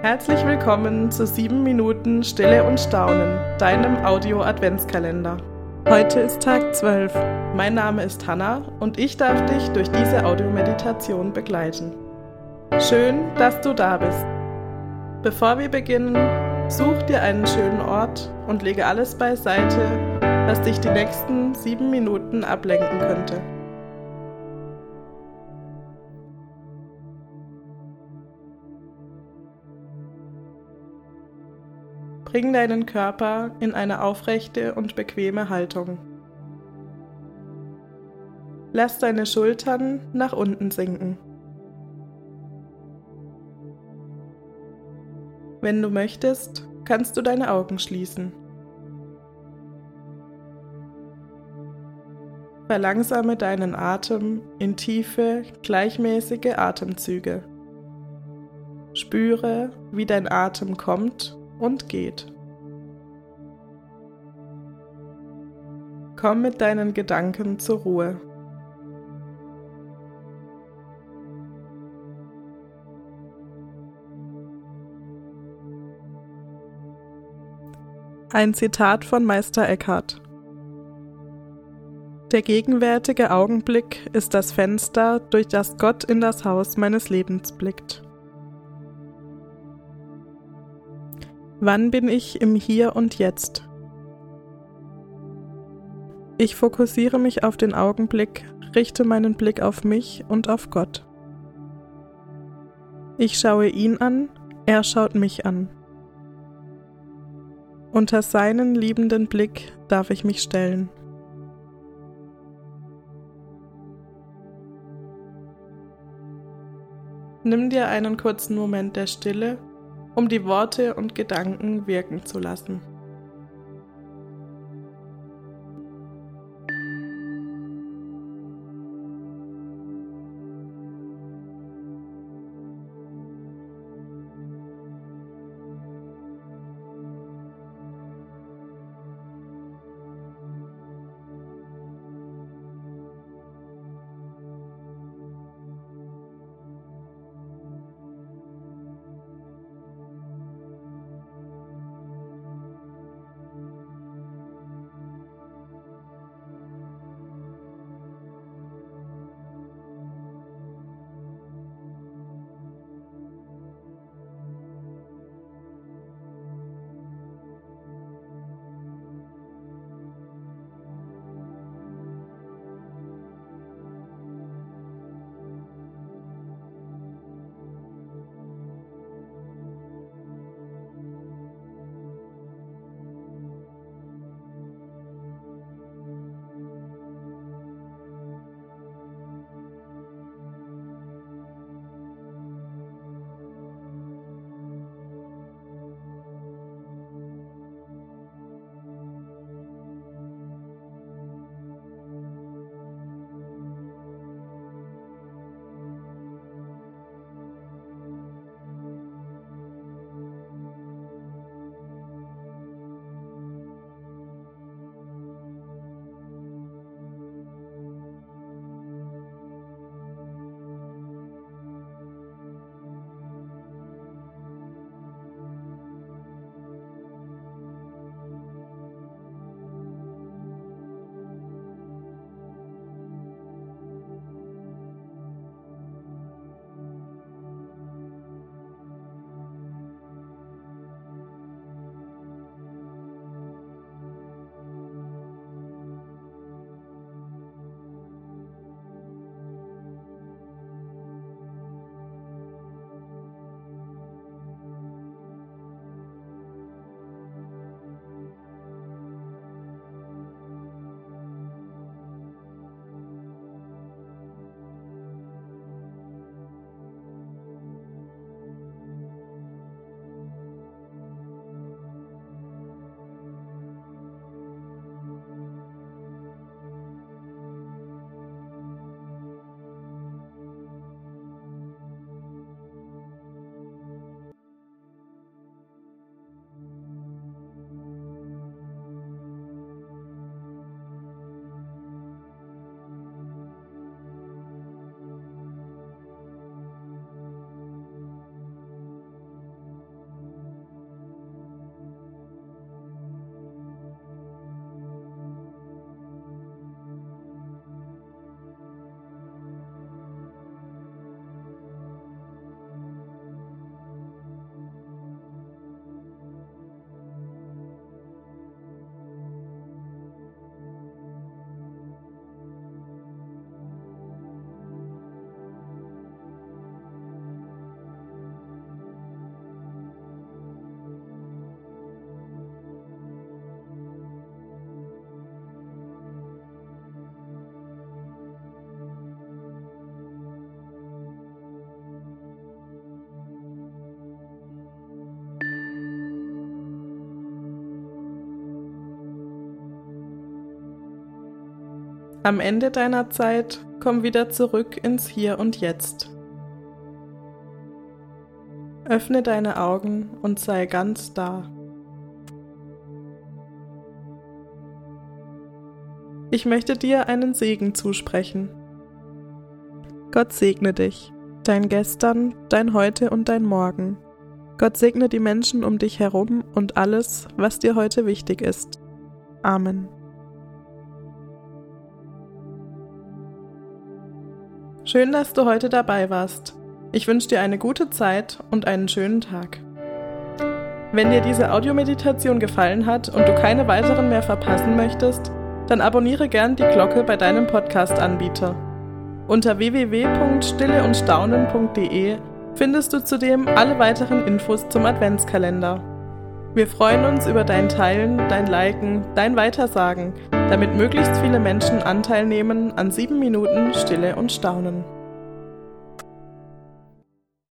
Herzlich willkommen zu 7 Minuten Stille und Staunen, deinem Audio-Adventskalender. Heute ist Tag 12. Mein Name ist Hanna und ich darf dich durch diese Audiomeditation begleiten. Schön, dass du da bist. Bevor wir beginnen, such dir einen schönen Ort und lege alles beiseite, was dich die nächsten 7 Minuten ablenken könnte. Bring deinen Körper in eine aufrechte und bequeme Haltung. Lass deine Schultern nach unten sinken. Wenn du möchtest, kannst du deine Augen schließen. Verlangsame deinen Atem in tiefe, gleichmäßige Atemzüge. Spüre, wie dein Atem kommt und geht. Komm mit deinen Gedanken zur Ruhe. Ein Zitat von Meister Eckhart. Der gegenwärtige Augenblick ist das Fenster, durch das Gott in das Haus meines Lebens blickt. Wann bin ich im Hier und Jetzt? Ich fokussiere mich auf den Augenblick, richte meinen Blick auf mich und auf Gott. Ich schaue ihn an, er schaut mich an. Unter seinen liebenden Blick darf ich mich stellen. Nimm dir einen kurzen Moment der Stille um die Worte und Gedanken wirken zu lassen. Am Ende deiner Zeit komm wieder zurück ins Hier und Jetzt. Öffne deine Augen und sei ganz da. Ich möchte dir einen Segen zusprechen. Gott segne dich, dein Gestern, dein Heute und dein Morgen. Gott segne die Menschen um dich herum und alles, was dir heute wichtig ist. Amen. Schön, dass du heute dabei warst. Ich wünsche dir eine gute Zeit und einen schönen Tag. Wenn dir diese Audiomeditation gefallen hat und du keine weiteren mehr verpassen möchtest, dann abonniere gern die Glocke bei deinem Podcast-Anbieter. Unter www.stilleundstaunen.de findest du zudem alle weiteren Infos zum Adventskalender. Wir freuen uns über dein Teilen, dein Liken, dein Weitersagen, damit möglichst viele Menschen Anteil nehmen an sieben Minuten Stille und Staunen.